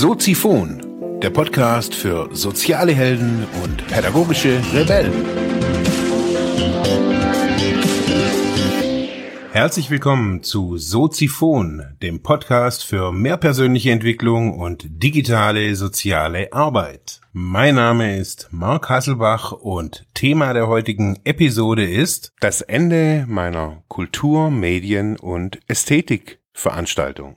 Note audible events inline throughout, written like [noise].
Soziphon, der Podcast für soziale Helden und pädagogische Rebellen. Herzlich willkommen zu Soziphon, dem Podcast für mehr persönliche Entwicklung und digitale soziale Arbeit. Mein Name ist Mark Hasselbach und Thema der heutigen Episode ist das Ende meiner Kultur-, Medien- und Ästhetikveranstaltung.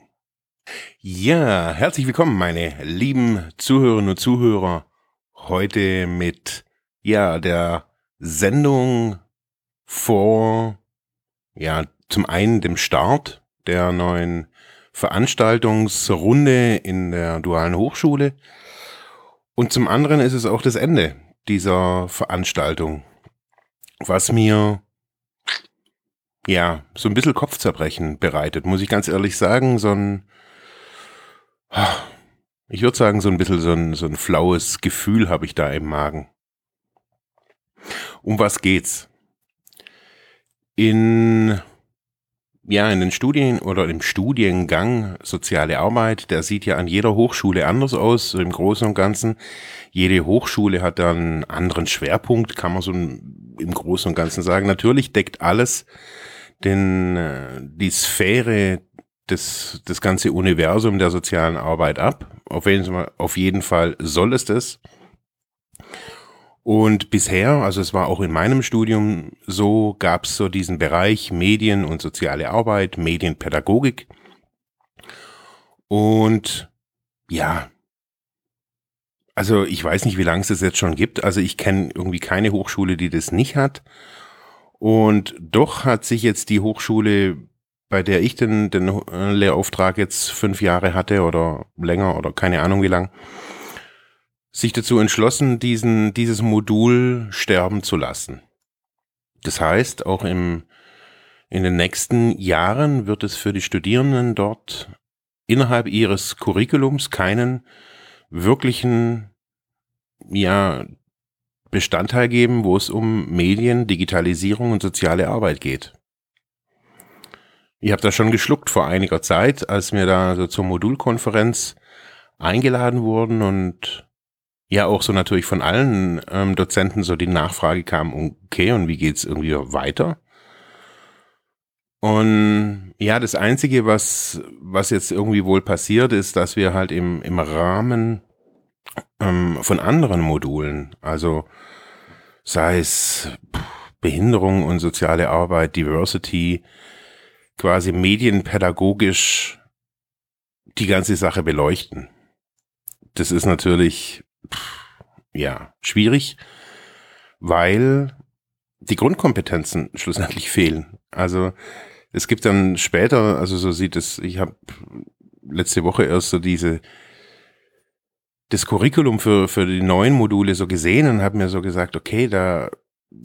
Ja, herzlich willkommen, meine lieben Zuhörerinnen und Zuhörer. Heute mit, ja, der Sendung vor, ja, zum einen dem Start der neuen Veranstaltungsrunde in der dualen Hochschule und zum anderen ist es auch das Ende dieser Veranstaltung, was mir ja so ein bisschen Kopfzerbrechen bereitet, muss ich ganz ehrlich sagen, so ich würde sagen, so ein bisschen so ein, so ein flaues Gefühl habe ich da im Magen. Um was geht's? In, ja, in den Studien oder im Studiengang Soziale Arbeit, der sieht ja an jeder Hochschule anders aus, so im Großen und Ganzen. Jede Hochschule hat da einen anderen Schwerpunkt, kann man so im Großen und Ganzen sagen. Natürlich deckt alles den, äh, die Sphäre das, das ganze Universum der sozialen Arbeit ab. Auf jeden, Fall, auf jeden Fall soll es das. Und bisher, also es war auch in meinem Studium so, gab es so diesen Bereich Medien und soziale Arbeit, Medienpädagogik. Und ja, also ich weiß nicht, wie lange es das jetzt schon gibt. Also ich kenne irgendwie keine Hochschule, die das nicht hat. Und doch hat sich jetzt die Hochschule bei der ich den, den Lehrauftrag jetzt fünf Jahre hatte oder länger oder keine Ahnung wie lang, sich dazu entschlossen, diesen, dieses Modul sterben zu lassen. Das heißt, auch im, in den nächsten Jahren wird es für die Studierenden dort innerhalb ihres Curriculums keinen wirklichen, ja, Bestandteil geben, wo es um Medien, Digitalisierung und soziale Arbeit geht. Ich habe das schon geschluckt vor einiger Zeit, als wir da so zur Modulkonferenz eingeladen wurden und ja auch so natürlich von allen ähm, Dozenten so die Nachfrage kam, okay, und wie geht's irgendwie weiter? Und ja, das Einzige, was, was jetzt irgendwie wohl passiert, ist, dass wir halt im, im Rahmen ähm, von anderen Modulen, also sei es Behinderung und soziale Arbeit, Diversity, quasi medienpädagogisch die ganze Sache beleuchten. Das ist natürlich, ja, schwierig, weil die Grundkompetenzen schlussendlich fehlen. Also es gibt dann später, also so sieht es, ich habe letzte Woche erst so diese das Curriculum für, für die neuen Module so gesehen und habe mir so gesagt, okay, da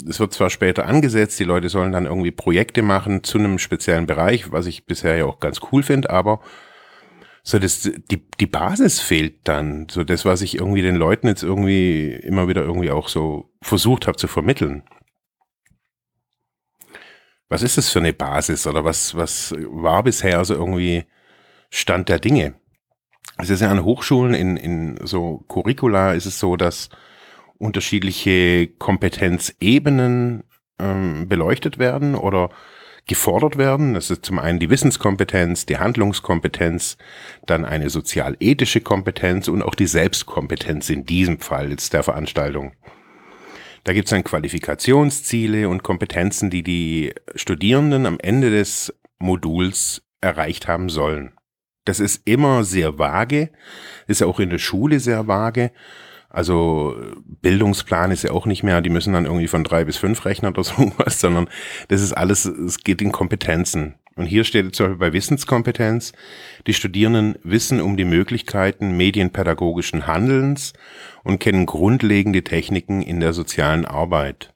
es wird zwar später angesetzt, die Leute sollen dann irgendwie Projekte machen zu einem speziellen Bereich, was ich bisher ja auch ganz cool finde, aber so das, die, die Basis fehlt dann. So das, was ich irgendwie den Leuten jetzt irgendwie immer wieder irgendwie auch so versucht habe zu vermitteln. Was ist das für eine Basis oder was, was war bisher so irgendwie Stand der Dinge? Es ist ja an Hochschulen in, in so Curricula ist es so, dass unterschiedliche Kompetenzebenen ähm, beleuchtet werden oder gefordert werden. Das ist zum einen die Wissenskompetenz, die Handlungskompetenz, dann eine sozialethische Kompetenz und auch die Selbstkompetenz in diesem Fall jetzt der Veranstaltung. Da gibt es dann Qualifikationsziele und Kompetenzen, die die Studierenden am Ende des Moduls erreicht haben sollen. Das ist immer sehr vage, ist auch in der Schule sehr vage also Bildungsplan ist ja auch nicht mehr, die müssen dann irgendwie von drei bis fünf rechnen oder [laughs] so was, sondern das ist alles, es geht in Kompetenzen. Und hier steht zum Beispiel bei Wissenskompetenz, die Studierenden wissen um die Möglichkeiten medienpädagogischen Handelns und kennen grundlegende Techniken in der sozialen Arbeit.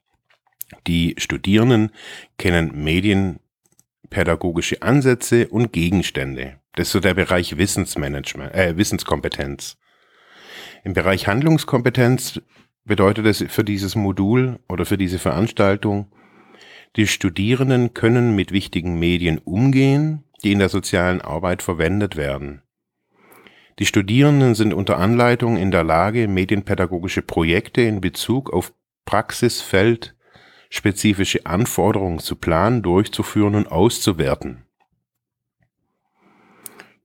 Die Studierenden kennen medienpädagogische Ansätze und Gegenstände. Das ist so der Bereich Wissensmanagement, äh, Wissenskompetenz. Im Bereich Handlungskompetenz bedeutet es für dieses Modul oder für diese Veranstaltung, die Studierenden können mit wichtigen Medien umgehen, die in der sozialen Arbeit verwendet werden. Die Studierenden sind unter Anleitung in der Lage, medienpädagogische Projekte in Bezug auf praxisfeldspezifische Anforderungen zu planen, durchzuführen und auszuwerten.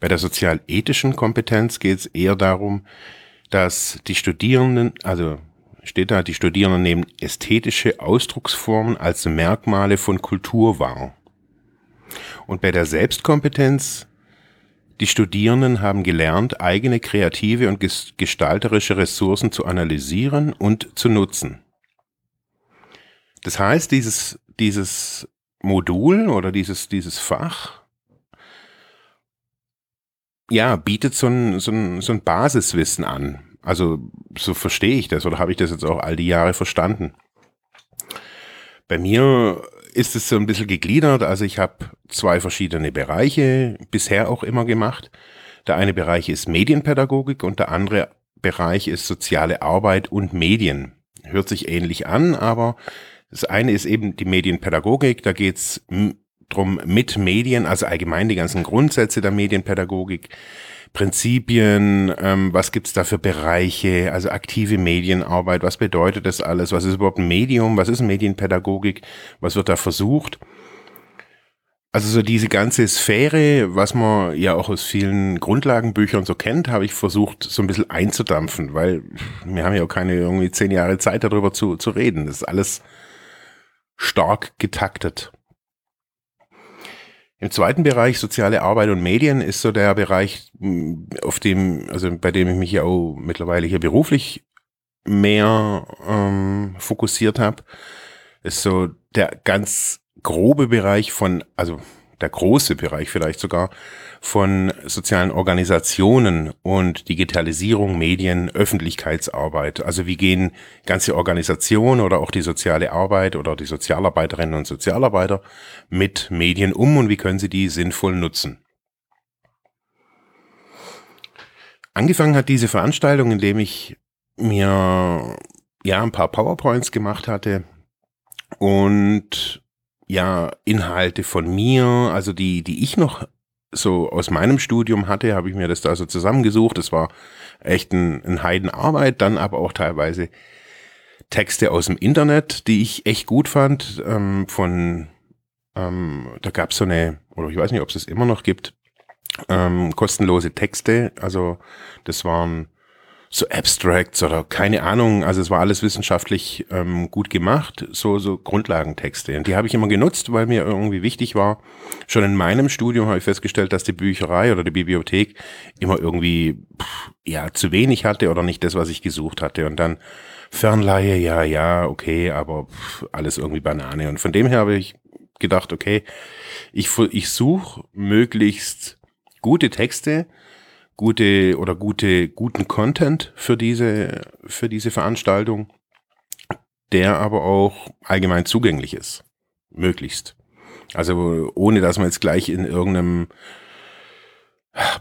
Bei der sozialethischen Kompetenz geht es eher darum, dass die Studierenden, also steht da, die Studierenden nehmen ästhetische Ausdrucksformen als Merkmale von Kultur wahr. Und bei der Selbstkompetenz, die Studierenden haben gelernt, eigene kreative und gestalterische Ressourcen zu analysieren und zu nutzen. Das heißt, dieses, dieses Modul oder dieses, dieses Fach ja, bietet so ein, so, ein, so ein Basiswissen an. Also so verstehe ich das oder habe ich das jetzt auch all die Jahre verstanden. Bei mir ist es so ein bisschen gegliedert. Also ich habe zwei verschiedene Bereiche bisher auch immer gemacht. Der eine Bereich ist Medienpädagogik und der andere Bereich ist soziale Arbeit und Medien. Hört sich ähnlich an, aber das eine ist eben die Medienpädagogik. Da geht's drum mit Medien, also allgemein die ganzen Grundsätze der Medienpädagogik, Prinzipien, ähm, was gibt's da für Bereiche, also aktive Medienarbeit, was bedeutet das alles, was ist überhaupt ein Medium, was ist Medienpädagogik, was wird da versucht. Also so diese ganze Sphäre, was man ja auch aus vielen Grundlagenbüchern so kennt, habe ich versucht so ein bisschen einzudampfen, weil wir haben ja auch keine irgendwie zehn Jahre Zeit darüber zu, zu reden. Das ist alles stark getaktet. Im zweiten Bereich soziale Arbeit und Medien ist so der Bereich, auf dem, also bei dem ich mich ja auch mittlerweile hier beruflich mehr ähm, fokussiert habe, ist so der ganz grobe Bereich von, also der große Bereich vielleicht sogar von sozialen Organisationen und Digitalisierung, Medien, Öffentlichkeitsarbeit. Also wie gehen ganze Organisationen oder auch die soziale Arbeit oder die Sozialarbeiterinnen und Sozialarbeiter mit Medien um und wie können sie die sinnvoll nutzen. Angefangen hat diese Veranstaltung, indem ich mir ja ein paar PowerPoints gemacht hatte und ja Inhalte von mir, also die, die ich noch so aus meinem Studium hatte, habe ich mir das da so zusammengesucht. Das war echt ein, ein Heidenarbeit, dann aber auch teilweise Texte aus dem Internet, die ich echt gut fand. Ähm, von ähm, da gab es so eine, oder ich weiß nicht, ob es das immer noch gibt, ähm, kostenlose Texte. Also das waren so Abstracts oder keine Ahnung. Also es war alles wissenschaftlich ähm, gut gemacht, so, so Grundlagentexte. Und die habe ich immer genutzt, weil mir irgendwie wichtig war. Schon in meinem Studium habe ich festgestellt, dass die Bücherei oder die Bibliothek immer irgendwie pff, ja zu wenig hatte oder nicht das, was ich gesucht hatte. Und dann Fernleihe, ja, ja, okay, aber pff, alles irgendwie Banane. Und von dem her habe ich gedacht, okay, ich, ich suche möglichst gute Texte, gute oder gute, guten Content für diese, für diese Veranstaltung, der aber auch allgemein zugänglich ist. Möglichst. Also ohne dass man jetzt gleich in irgendeinem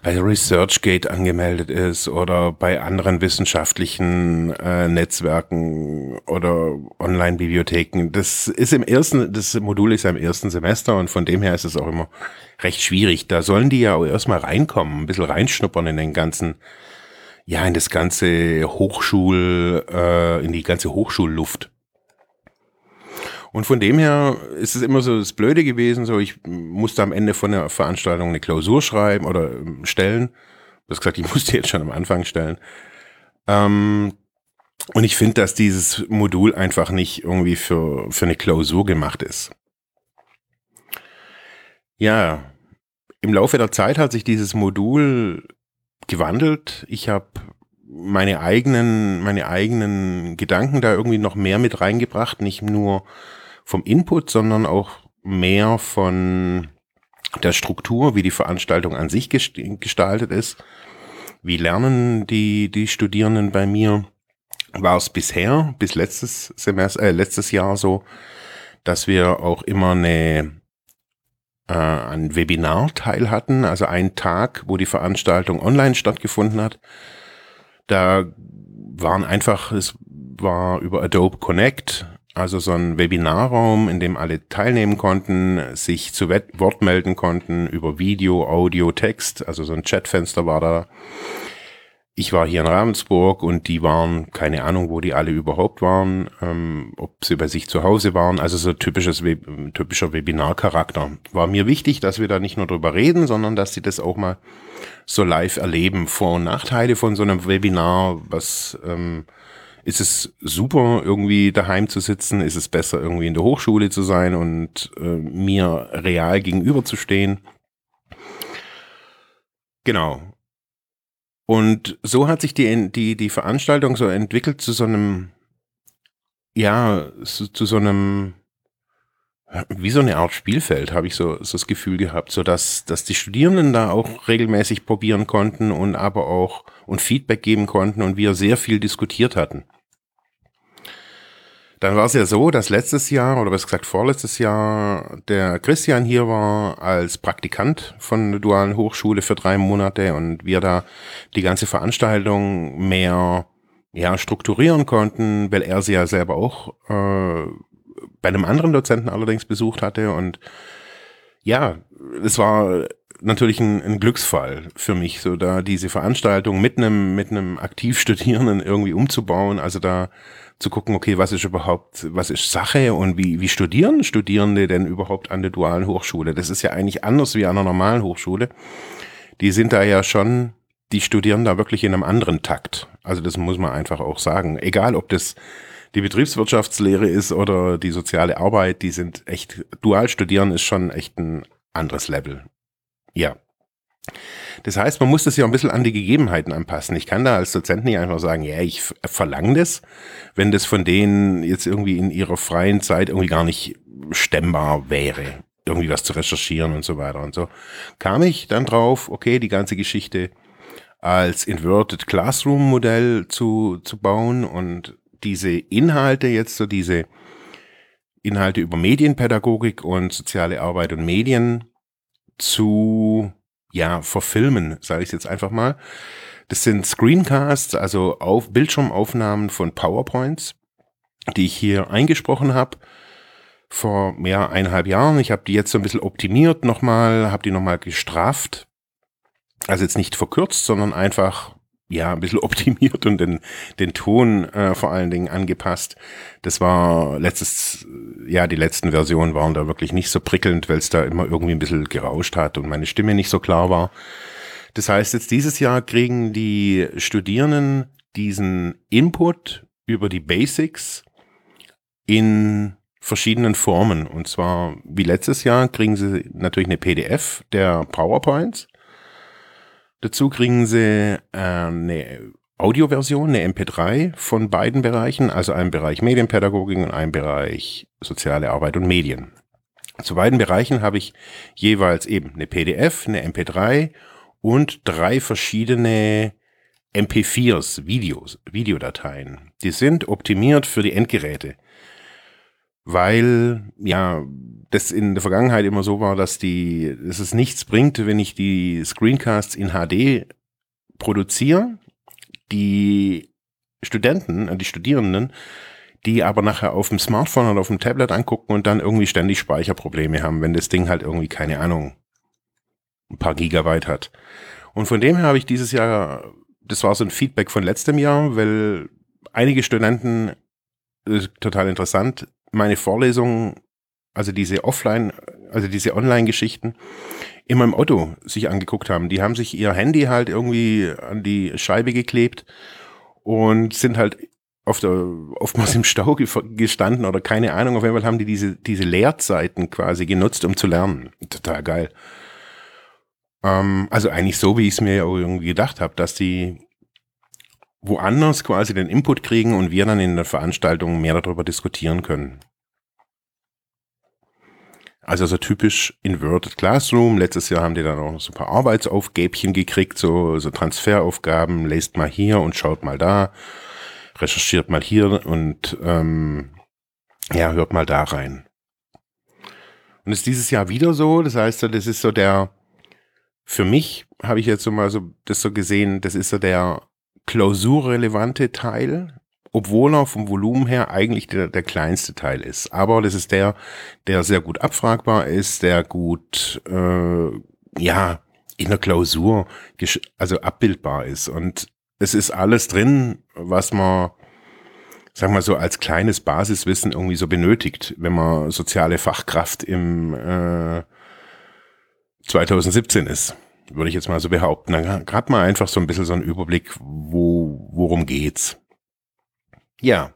bei ResearchGate angemeldet ist oder bei anderen wissenschaftlichen äh, Netzwerken oder Online-Bibliotheken. Das ist im ersten, das Modul ist ja im ersten Semester und von dem her ist es auch immer recht schwierig. Da sollen die ja auch erstmal reinkommen, ein bisschen reinschnuppern in den ganzen, ja, in das ganze Hochschul, äh, in die ganze Hochschulluft. Und von dem her ist es immer so das Blöde gewesen, so ich musste am Ende von der Veranstaltung eine Klausur schreiben oder ähm, stellen. Du hast gesagt, ich [laughs] musste jetzt schon am Anfang stellen. Ähm, und ich finde, dass dieses Modul einfach nicht irgendwie für, für eine Klausur gemacht ist. Ja, im Laufe der Zeit hat sich dieses Modul gewandelt. Ich habe meine eigenen, meine eigenen Gedanken da irgendwie noch mehr mit reingebracht, nicht nur vom Input, sondern auch mehr von der Struktur, wie die Veranstaltung an sich gestaltet ist. Wie lernen die, die Studierenden bei mir? War es bisher, bis letztes Semester, äh, letztes Jahr so, dass wir auch immer eine, äh, ein Webinar-Teil hatten, also einen Tag, wo die Veranstaltung online stattgefunden hat. Da waren einfach, es war über Adobe Connect also so ein Webinarraum, in dem alle teilnehmen konnten, sich zu Wort melden konnten über Video, Audio, Text. Also so ein Chatfenster war da. ich war hier in Ravensburg und die waren, keine Ahnung, wo die alle überhaupt waren, ähm, ob sie bei sich zu Hause waren, also so typisches, typischer Webinarcharakter. War mir wichtig, dass wir da nicht nur drüber reden, sondern dass sie das auch mal so live erleben. Vor- und Nachteile von so einem Webinar, was ähm, ist es super, irgendwie daheim zu sitzen? Ist es besser, irgendwie in der Hochschule zu sein und äh, mir real gegenüberzustehen? Genau. Und so hat sich die, die, die Veranstaltung so entwickelt zu so einem, ja, zu, zu so einem, wie so eine Art Spielfeld, habe ich so, so das Gefühl gehabt, so dass, dass die Studierenden da auch regelmäßig probieren konnten und aber auch und Feedback geben konnten und wir sehr viel diskutiert hatten. Dann war es ja so, dass letztes Jahr, oder was gesagt vorletztes Jahr, der Christian hier war als Praktikant von der Dualen Hochschule für drei Monate und wir da die ganze Veranstaltung mehr ja, strukturieren konnten, weil er sie ja selber auch äh, bei einem anderen Dozenten allerdings besucht hatte. Und ja, es war natürlich ein, ein Glücksfall für mich, so da diese Veranstaltung mit einem, mit einem Aktivstudierenden irgendwie umzubauen. Also da zu gucken, okay, was ist überhaupt, was ist Sache und wie, wie studieren Studierende denn überhaupt an der dualen Hochschule? Das ist ja eigentlich anders wie an einer normalen Hochschule. Die sind da ja schon, die studieren da wirklich in einem anderen Takt. Also das muss man einfach auch sagen. Egal, ob das die Betriebswirtschaftslehre ist oder die soziale Arbeit, die sind echt, dual studieren ist schon echt ein anderes Level. Ja. Das heißt, man muss das ja ein bisschen an die Gegebenheiten anpassen. Ich kann da als Dozent nicht einfach sagen, ja, ich verlange das, wenn das von denen jetzt irgendwie in ihrer freien Zeit irgendwie gar nicht stemmbar wäre, irgendwie was zu recherchieren und so weiter und so. Kam ich dann drauf, okay, die ganze Geschichte als Inverted Classroom Modell zu, zu bauen und diese Inhalte jetzt so diese Inhalte über Medienpädagogik und soziale Arbeit und Medien zu ja, verfilmen, sage ich jetzt einfach mal. Das sind Screencasts, also auf Bildschirmaufnahmen von PowerPoints, die ich hier eingesprochen habe vor mehr eineinhalb Jahren. Ich habe die jetzt so ein bisschen optimiert nochmal, habe die nochmal gestraft. Also jetzt nicht verkürzt, sondern einfach ja, ein bisschen [laughs] optimiert und den, den Ton äh, vor allen Dingen angepasst. Das war letztes, ja, die letzten Versionen waren da wirklich nicht so prickelnd, weil es da immer irgendwie ein bisschen gerauscht hat und meine Stimme nicht so klar war. Das heißt, jetzt dieses Jahr kriegen die Studierenden diesen Input über die Basics in verschiedenen Formen. Und zwar, wie letztes Jahr, kriegen sie natürlich eine PDF der PowerPoints Dazu kriegen sie äh, eine Audioversion, eine MP3 von beiden Bereichen, also einem Bereich Medienpädagogik und einem Bereich soziale Arbeit und Medien. Zu beiden Bereichen habe ich jeweils eben eine PDF, eine MP3 und drei verschiedene MP4s, Videos, Videodateien. Die sind optimiert für die Endgeräte weil ja das in der Vergangenheit immer so war, dass die, dass es nichts bringt, wenn ich die Screencasts in HD produziere, die Studenten, äh, die Studierenden, die aber nachher auf dem Smartphone oder auf dem Tablet angucken und dann irgendwie ständig Speicherprobleme haben, wenn das Ding halt irgendwie, keine Ahnung, ein paar Gigabyte hat. Und von dem her habe ich dieses Jahr, das war so ein Feedback von letztem Jahr, weil einige Studenten, total interessant, meine Vorlesungen, also diese Offline, also diese Online-Geschichten, immer im Auto sich angeguckt haben. Die haben sich ihr Handy halt irgendwie an die Scheibe geklebt und sind halt auf der, oftmals im Stau gestanden oder keine Ahnung. Auf jeden Fall haben die diese, diese Leerzeiten quasi genutzt, um zu lernen. Total geil. Ähm, also eigentlich so, wie ich es mir irgendwie gedacht habe, dass die woanders quasi den Input kriegen und wir dann in der Veranstaltung mehr darüber diskutieren können. Also so typisch Inverted Classroom. Letztes Jahr haben die dann auch so ein paar Arbeitsaufgäbchen gekriegt, so, so Transferaufgaben. Lest mal hier und schaut mal da. Recherchiert mal hier und ähm, ja, hört mal da rein. Und ist dieses Jahr wieder so. Das heißt, das ist so der, für mich habe ich jetzt so mal so das so gesehen, das ist so der klausurrelevante Teil, obwohl er vom Volumen her eigentlich der, der kleinste Teil ist. Aber das ist der, der sehr gut abfragbar ist, der gut, äh, ja, in der Klausur also abbildbar ist. Und es ist alles drin, was man, sag mal so, als kleines Basiswissen irgendwie so benötigt, wenn man soziale Fachkraft im äh, 2017 ist, würde ich jetzt mal so behaupten. Dann hat man einfach so ein bisschen so einen Überblick, wo, worum geht's. Ja.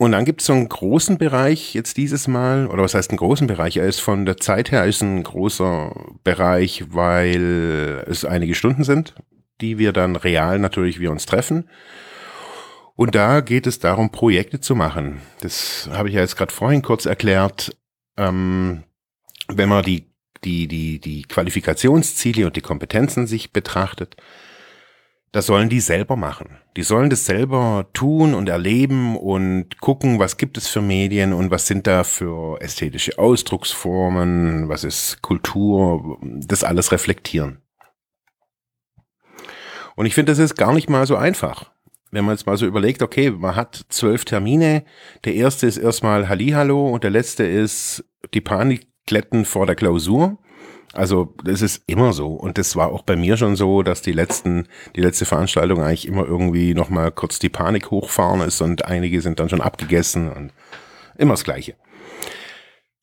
Und dann gibt es so einen großen Bereich jetzt dieses Mal, oder was heißt einen großen Bereich? Er ist von der Zeit her ist ein großer Bereich, weil es einige Stunden sind, die wir dann real natürlich wir uns treffen. Und da geht es darum, Projekte zu machen. Das habe ich ja jetzt gerade vorhin kurz erklärt. Ähm, wenn man die, die, die, die Qualifikationsziele und die Kompetenzen sich betrachtet, das sollen die selber machen. Die sollen das selber tun und erleben und gucken, was gibt es für Medien und was sind da für ästhetische Ausdrucksformen, was ist Kultur, das alles reflektieren. Und ich finde, das ist gar nicht mal so einfach. Wenn man jetzt mal so überlegt, okay, man hat zwölf Termine, der erste ist erstmal Hallihallo und der letzte ist die Panikletten vor der Klausur. Also das ist immer so und das war auch bei mir schon so, dass die letzten, die letzte Veranstaltung eigentlich immer irgendwie nochmal kurz die Panik hochfahren ist und einige sind dann schon abgegessen und immer das Gleiche.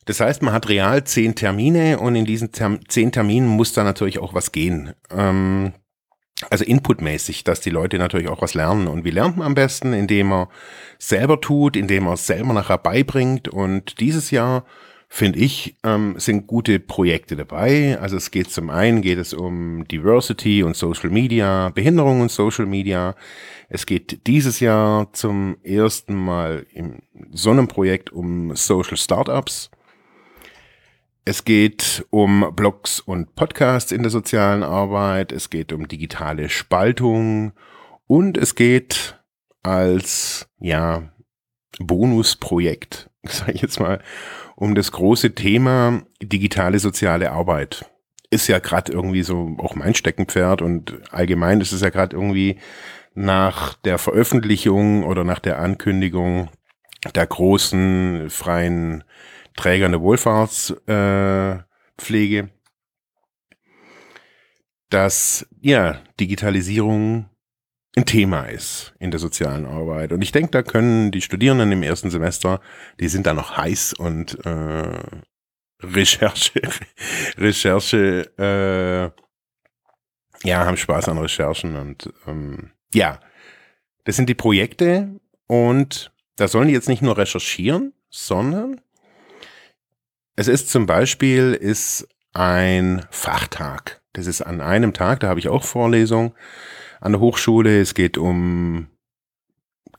Das heißt, man hat real zehn Termine und in diesen Term zehn Terminen muss da natürlich auch was gehen. Ähm, also inputmäßig, dass die Leute natürlich auch was lernen. Und wie lernt man am besten? Indem man selber tut, indem man es selber nachher beibringt. Und dieses Jahr finde ich, ähm, sind gute Projekte dabei. Also es geht zum einen geht es um Diversity und Social Media, Behinderung und Social Media. Es geht dieses Jahr zum ersten Mal in so einem Projekt um Social Startups. Es geht um Blogs und Podcasts in der sozialen Arbeit. Es geht um digitale Spaltung und es geht als, ja, Bonusprojekt, [laughs] sage ich jetzt mal, um das große Thema digitale soziale Arbeit. Ist ja gerade irgendwie so auch mein Steckenpferd und allgemein ist es ja gerade irgendwie nach der Veröffentlichung oder nach der Ankündigung der großen freien Träger der Wohlfahrtspflege, äh, dass ja Digitalisierung ein Thema ist in der sozialen Arbeit. Und ich denke, da können die Studierenden im ersten Semester, die sind da noch heiß und äh, Recherche, [laughs] Recherche, äh, ja, haben Spaß an Recherchen und ähm, ja, das sind die Projekte und da sollen die jetzt nicht nur recherchieren, sondern es ist zum Beispiel ist ein Fachtag. Das ist an einem Tag, da habe ich auch Vorlesungen an der Hochschule. Es geht um,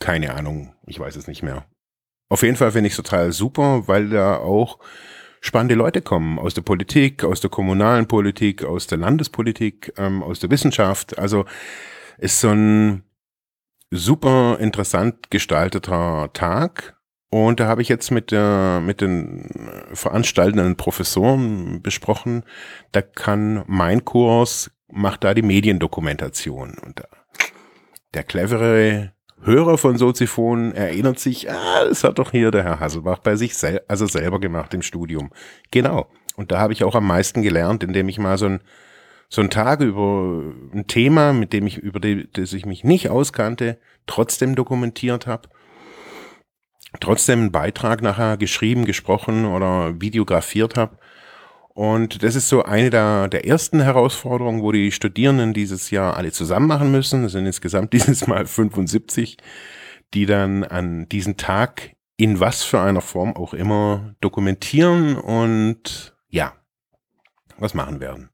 keine Ahnung, ich weiß es nicht mehr. Auf jeden Fall finde ich es total super, weil da auch spannende Leute kommen aus der Politik, aus der kommunalen Politik, aus der Landespolitik, ähm, aus der Wissenschaft. Also ist so ein super interessant gestalteter Tag. Und da habe ich jetzt mit, der, mit den veranstaltenden Professoren besprochen, da kann mein Kurs macht da die Mediendokumentation. Und der clevere Hörer von Soziphon erinnert sich, ah, das hat doch hier der Herr Hasselbach bei sich sel also selber gemacht im Studium. Genau. Und da habe ich auch am meisten gelernt, indem ich mal so ein, so ein Tag über ein Thema, mit dem ich, über das ich mich nicht auskannte, trotzdem dokumentiert habe. Trotzdem einen Beitrag nachher geschrieben, gesprochen oder videografiert habe und das ist so eine der, der ersten Herausforderungen, wo die Studierenden dieses Jahr alle zusammen machen müssen. Es sind insgesamt [laughs] dieses Mal 75, die dann an diesen Tag in was für einer Form auch immer dokumentieren und ja, was machen werden.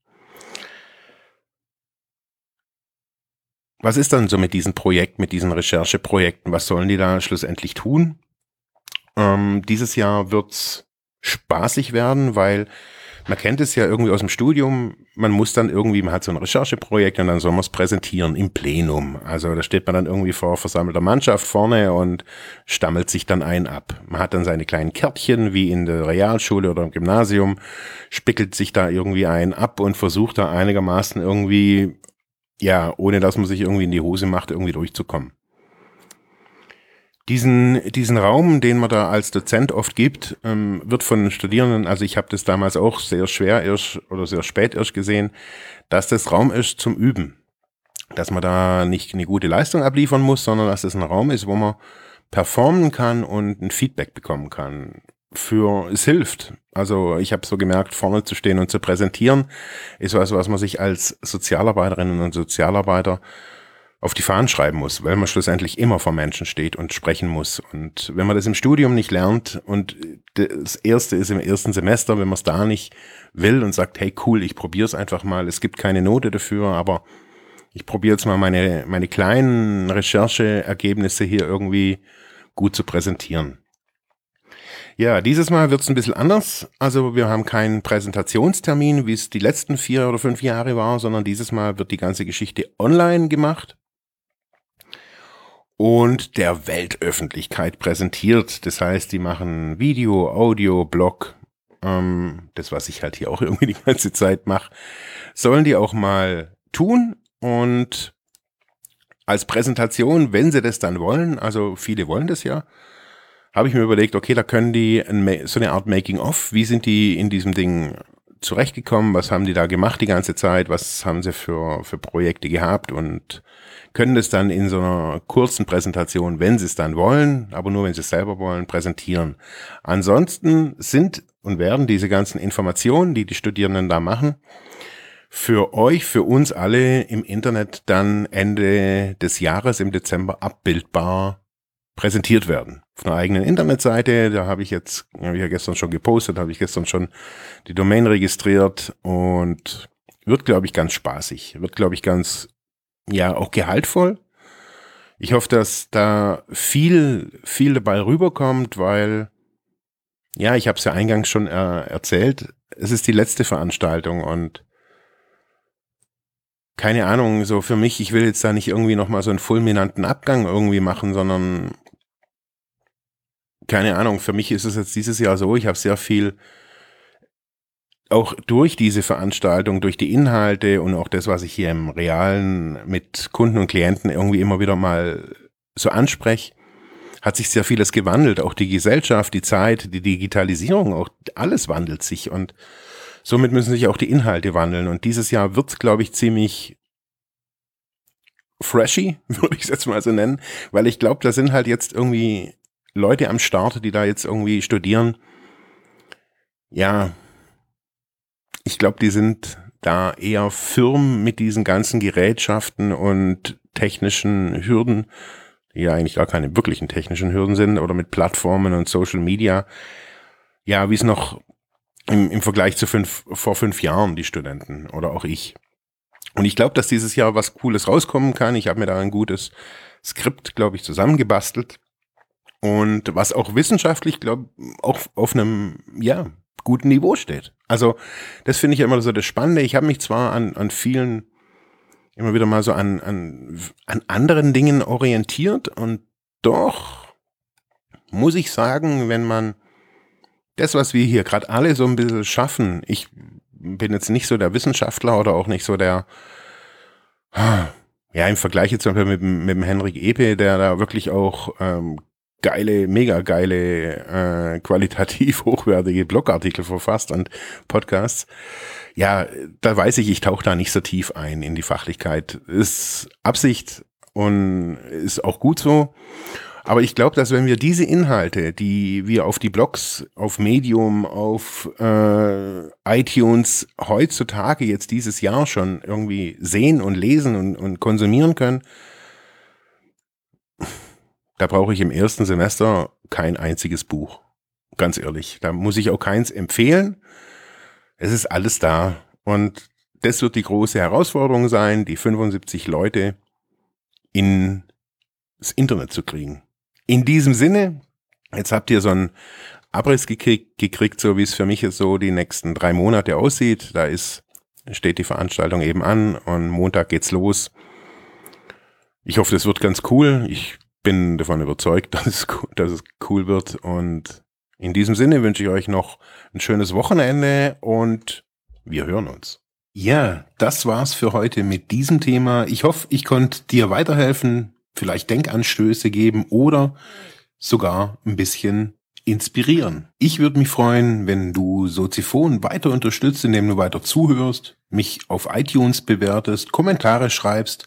Was ist dann so mit diesem Projekt, mit diesen Rechercheprojekten? Was sollen die da schlussendlich tun? Ähm, dieses Jahr wird's spaßig werden, weil man kennt es ja irgendwie aus dem Studium, man muss dann irgendwie, man hat so ein Rechercheprojekt und dann soll man es präsentieren im Plenum. Also da steht man dann irgendwie vor versammelter Mannschaft vorne und stammelt sich dann ein ab. Man hat dann seine kleinen Kärtchen wie in der Realschule oder im Gymnasium, spickelt sich da irgendwie ein ab und versucht da einigermaßen irgendwie, ja, ohne dass man sich irgendwie in die Hose macht, irgendwie durchzukommen diesen, diesen Raum, den man da als Dozent oft gibt, ähm, wird von Studierenden, also ich habe das damals auch sehr schwer erst oder sehr spät erst gesehen, dass das Raum ist zum Üben. dass man da nicht eine gute Leistung abliefern muss, sondern dass es ein Raum ist, wo man performen kann und ein Feedback bekommen kann. Für es hilft. Also ich habe so gemerkt, vorne zu stehen und zu präsentieren, ist was, was man sich als Sozialarbeiterinnen und Sozialarbeiter auf die Fahnen schreiben muss, weil man schlussendlich immer vor Menschen steht und sprechen muss. Und wenn man das im Studium nicht lernt und das erste ist im ersten Semester, wenn man es da nicht will und sagt, hey cool, ich probiere es einfach mal, es gibt keine Note dafür, aber ich probiere jetzt mal meine, meine kleinen Rechercheergebnisse hier irgendwie gut zu präsentieren. Ja, dieses Mal wird es ein bisschen anders. Also wir haben keinen Präsentationstermin, wie es die letzten vier oder fünf Jahre war, sondern dieses Mal wird die ganze Geschichte online gemacht und der Weltöffentlichkeit präsentiert. Das heißt, die machen Video, Audio, Blog, ähm, das, was ich halt hier auch [laughs] irgendwie die ganze Zeit mache, sollen die auch mal tun und als Präsentation, wenn sie das dann wollen, also viele wollen das ja, habe ich mir überlegt, okay, da können die so eine Art Making-of, wie sind die in diesem Ding zurechtgekommen, was haben die da gemacht die ganze Zeit, was haben sie für, für Projekte gehabt? Und können das dann in so einer kurzen Präsentation, wenn sie es dann wollen, aber nur wenn sie es selber wollen, präsentieren. Ansonsten sind und werden diese ganzen Informationen, die die Studierenden da machen, für euch, für uns alle im Internet dann Ende des Jahres im Dezember abbildbar präsentiert werden. Auf einer eigenen Internetseite, da habe ich jetzt, habe ich ja gestern schon gepostet, habe ich gestern schon die Domain registriert und wird, glaube ich, ganz spaßig. Wird, glaube ich, ganz, ja, auch gehaltvoll. Ich hoffe, dass da viel, viel dabei rüberkommt, weil, ja, ich habe es ja eingangs schon äh, erzählt, es ist die letzte Veranstaltung und keine Ahnung, so für mich, ich will jetzt da nicht irgendwie nochmal so einen fulminanten Abgang irgendwie machen, sondern keine Ahnung, für mich ist es jetzt dieses Jahr so, ich habe sehr viel auch durch diese Veranstaltung, durch die Inhalte und auch das, was ich hier im Realen mit Kunden und Klienten irgendwie immer wieder mal so anspreche, hat sich sehr vieles gewandelt. Auch die Gesellschaft, die Zeit, die Digitalisierung, auch alles wandelt sich und somit müssen sich auch die Inhalte wandeln. Und dieses Jahr wird, glaube ich, ziemlich freshy, [laughs] würde ich es jetzt mal so nennen, weil ich glaube, da sind halt jetzt irgendwie Leute am Start, die da jetzt irgendwie studieren. Ja, ich glaube, die sind da eher firm mit diesen ganzen Gerätschaften und technischen Hürden, die ja eigentlich gar keine wirklichen technischen Hürden sind, oder mit Plattformen und Social Media. Ja, wie es noch im, im Vergleich zu fünf, vor fünf Jahren die Studenten oder auch ich. Und ich glaube, dass dieses Jahr was Cooles rauskommen kann. Ich habe mir da ein gutes Skript, glaube ich, zusammengebastelt. Und was auch wissenschaftlich, glaube auch auf einem, ja, guten Niveau steht. Also, das finde ich immer so das Spannende. Ich habe mich zwar an, an vielen, immer wieder mal so an, an, an anderen Dingen orientiert und doch muss ich sagen, wenn man das, was wir hier gerade alle so ein bisschen schaffen, ich bin jetzt nicht so der Wissenschaftler oder auch nicht so der, ja, im Vergleich jetzt mit, mit dem Henrik Epe, der da wirklich auch ähm, geile, mega geile, äh, qualitativ [laughs] hochwertige Blogartikel verfasst und Podcasts. Ja, da weiß ich, ich tauche da nicht so tief ein in die Fachlichkeit. Ist Absicht und ist auch gut so. Aber ich glaube, dass wenn wir diese Inhalte, die wir auf die Blogs, auf Medium, auf äh, iTunes heutzutage jetzt dieses Jahr schon irgendwie sehen und lesen und, und konsumieren können, da brauche ich im ersten Semester kein einziges Buch. Ganz ehrlich. Da muss ich auch keins empfehlen. Es ist alles da. Und das wird die große Herausforderung sein, die 75 Leute in das Internet zu kriegen. In diesem Sinne, jetzt habt ihr so einen Abriss gekriegt, gekriegt, so wie es für mich jetzt so die nächsten drei Monate aussieht. Da ist, steht die Veranstaltung eben an und Montag geht's los. Ich hoffe, das wird ganz cool. Ich bin davon überzeugt, [laughs] dass es, dass es cool wird. Und in diesem Sinne wünsche ich euch noch ein schönes Wochenende und wir hören uns. Ja, das war's für heute mit diesem Thema. Ich hoffe, ich konnte dir weiterhelfen, vielleicht Denkanstöße geben oder sogar ein bisschen inspirieren. Ich würde mich freuen, wenn du Soziphon weiter unterstützt, indem du weiter zuhörst, mich auf iTunes bewertest, Kommentare schreibst